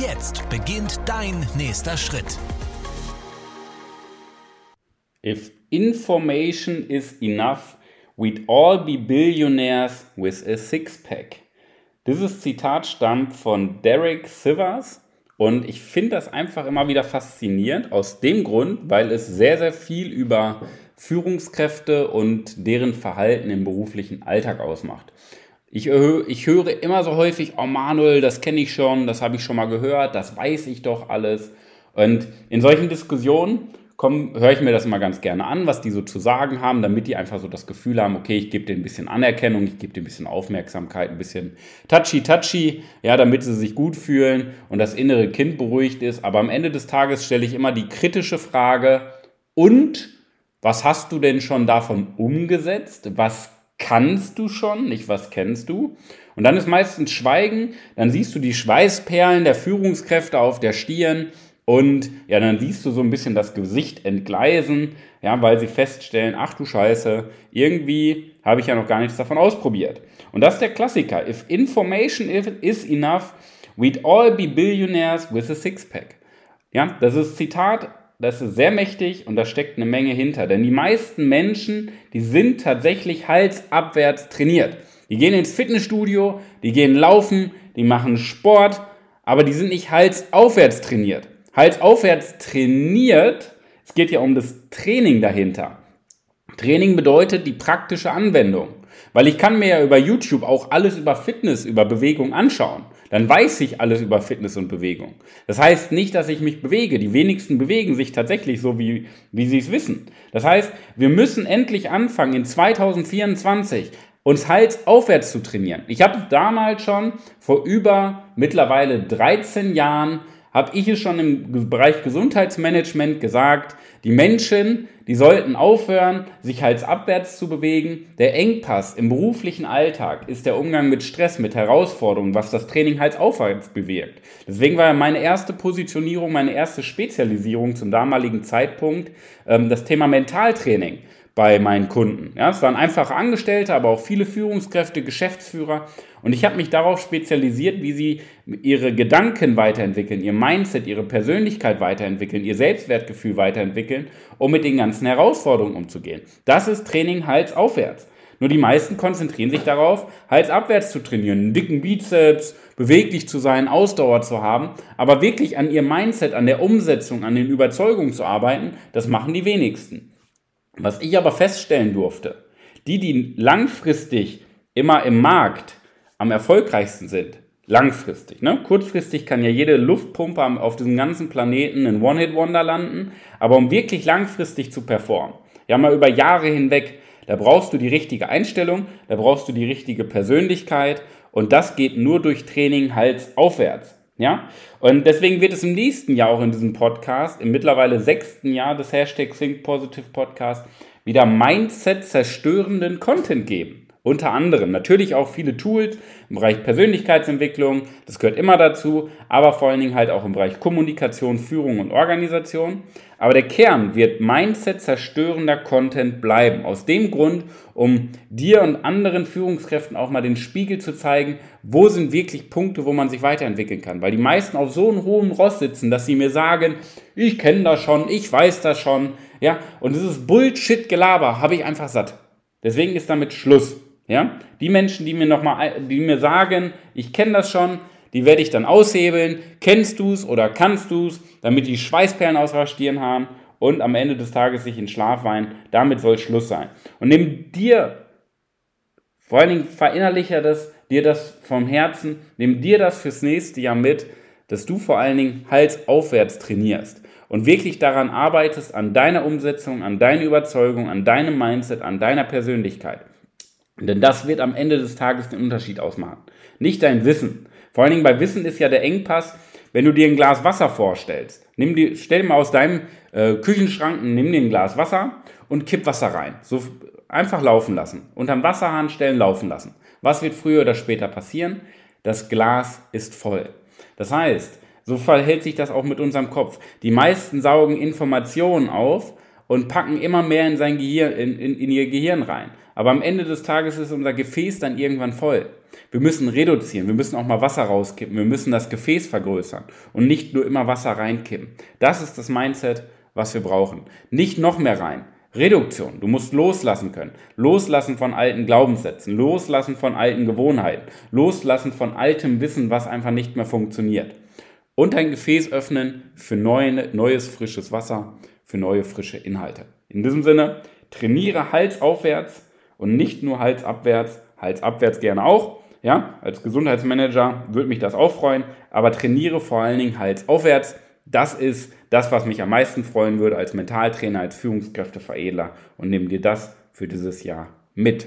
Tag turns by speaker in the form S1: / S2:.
S1: Jetzt beginnt dein nächster Schritt.
S2: If information is enough, we'd all be billionaires with a six-pack. Dieses Zitat stammt von Derek Sivers und ich finde das einfach immer wieder faszinierend aus dem Grund, weil es sehr, sehr viel über Führungskräfte und deren Verhalten im beruflichen Alltag ausmacht. Ich, ich höre immer so häufig, oh Manuel, das kenne ich schon, das habe ich schon mal gehört, das weiß ich doch alles. Und in solchen Diskussionen höre ich mir das immer ganz gerne an, was die so zu sagen haben, damit die einfach so das Gefühl haben, okay, ich gebe denen ein bisschen Anerkennung, ich gebe denen ein bisschen Aufmerksamkeit, ein bisschen touchy-touchy, ja, damit sie sich gut fühlen und das innere Kind beruhigt ist. Aber am Ende des Tages stelle ich immer die kritische Frage, und was hast du denn schon davon umgesetzt? Was kannst du schon, nicht was kennst du? Und dann ist meistens Schweigen, dann siehst du die Schweißperlen der Führungskräfte auf der Stirn und ja, dann siehst du so ein bisschen das Gesicht entgleisen, ja, weil sie feststellen, ach du Scheiße, irgendwie habe ich ja noch gar nichts davon ausprobiert. Und das ist der Klassiker. If information is enough, we'd all be billionaires with a six-pack. Ja, das ist Zitat, das ist sehr mächtig und da steckt eine Menge hinter. Denn die meisten Menschen, die sind tatsächlich halsabwärts trainiert. Die gehen ins Fitnessstudio, die gehen laufen, die machen Sport, aber die sind nicht halsaufwärts trainiert. Hals aufwärts trainiert, es geht ja um das Training dahinter. Training bedeutet die praktische Anwendung. Weil ich kann mir ja über YouTube auch alles über Fitness, über Bewegung anschauen. Dann weiß ich alles über Fitness und Bewegung. Das heißt nicht, dass ich mich bewege. Die wenigsten bewegen sich tatsächlich so, wie, wie sie es wissen. Das heißt, wir müssen endlich anfangen, in 2024 uns Hals aufwärts zu trainieren. Ich habe damals schon vor über mittlerweile 13 Jahren habe ich es schon im Bereich Gesundheitsmanagement gesagt, die Menschen, die sollten aufhören, sich halsabwärts zu bewegen. Der Engpass im beruflichen Alltag ist der Umgang mit Stress, mit Herausforderungen, was das Training halsaufwärts bewirkt. Deswegen war meine erste Positionierung, meine erste Spezialisierung zum damaligen Zeitpunkt ähm, das Thema Mentaltraining bei meinen Kunden. Ja, es waren einfache Angestellte, aber auch viele Führungskräfte, Geschäftsführer. Und ich habe mich darauf spezialisiert, wie sie ihre Gedanken weiterentwickeln, ihr Mindset, ihre Persönlichkeit weiterentwickeln, ihr Selbstwertgefühl weiterentwickeln, um mit den ganzen Herausforderungen umzugehen. Das ist Training Hals aufwärts. Nur die meisten konzentrieren sich darauf, Hals abwärts zu trainieren, einen dicken Bizeps, beweglich zu sein, Ausdauer zu haben, aber wirklich an ihr Mindset, an der Umsetzung, an den Überzeugungen zu arbeiten, das machen die wenigsten. Was ich aber feststellen durfte, die, die langfristig immer im Markt am erfolgreichsten sind, langfristig, ne? kurzfristig kann ja jede Luftpumpe auf diesem ganzen Planeten in One-Hit-Wonder landen, aber um wirklich langfristig zu performen, ja mal über Jahre hinweg, da brauchst du die richtige Einstellung, da brauchst du die richtige Persönlichkeit und das geht nur durch Training Hals aufwärts. Ja? Und deswegen wird es im nächsten Jahr auch in diesem Podcast, im mittlerweile sechsten Jahr des Hashtag Think Positive Podcast, wieder Mindset zerstörenden Content geben. Unter anderem natürlich auch viele Tools im Bereich Persönlichkeitsentwicklung, das gehört immer dazu, aber vor allen Dingen halt auch im Bereich Kommunikation, Führung und Organisation. Aber der Kern wird Mindset zerstörender Content bleiben. Aus dem Grund, um dir und anderen Führungskräften auch mal den Spiegel zu zeigen, wo sind wirklich Punkte, wo man sich weiterentwickeln kann. Weil die meisten auf so einem hohen Ross sitzen, dass sie mir sagen, ich kenne das schon, ich weiß das schon. Ja, und dieses Bullshit-Gelaber habe ich einfach satt. Deswegen ist damit Schluss. Ja? Die Menschen, die mir noch mal, die mir sagen, ich kenne das schon, die werde ich dann aushebeln. Kennst du es oder kannst du es, damit die Schweißperlen aus der Stirn haben und am Ende des Tages sich in Schlaf weinen. Damit soll Schluss sein. Und nimm dir, vor allen Dingen verinnerliche das, dir das vom Herzen, nimm dir das fürs nächste Jahr mit, dass du vor allen Dingen Hals aufwärts trainierst und wirklich daran arbeitest, an deiner Umsetzung, an deiner Überzeugung, an deinem Mindset, an deiner Persönlichkeit. Denn das wird am Ende des Tages den Unterschied ausmachen. Nicht dein Wissen. Vor allen Dingen bei Wissen ist ja der Engpass, Wenn du dir ein Glas Wasser vorstellst, nimm die, stell dir mal aus deinem äh, Küchenschrank, nimm dir ein Glas Wasser und kipp Wasser rein. So einfach laufen lassen. Unterm Wasserhahn stellen, laufen lassen. Was wird früher oder später passieren? Das Glas ist voll. Das heißt, so verhält sich das auch mit unserem Kopf. Die meisten saugen Informationen auf und packen immer mehr in sein Gehirn, in, in, in ihr Gehirn rein. Aber am Ende des Tages ist unser Gefäß dann irgendwann voll. Wir müssen reduzieren, wir müssen auch mal Wasser rauskippen, wir müssen das Gefäß vergrößern und nicht nur immer Wasser reinkippen. Das ist das Mindset, was wir brauchen. Nicht noch mehr rein. Reduktion. Du musst loslassen können. Loslassen von alten Glaubenssätzen, loslassen von alten Gewohnheiten, loslassen von altem Wissen, was einfach nicht mehr funktioniert. Und dein Gefäß öffnen für neue, neues, frisches Wasser, für neue, frische Inhalte. In diesem Sinne, trainiere Hals aufwärts und nicht nur Hals abwärts, Hals abwärts gerne auch. Ja, als Gesundheitsmanager würde mich das auch freuen, aber trainiere vor allen Dingen Hals aufwärts. Das ist das, was mich am meisten freuen würde als Mentaltrainer, als Führungskräfteveredler und nimm dir das für dieses Jahr mit.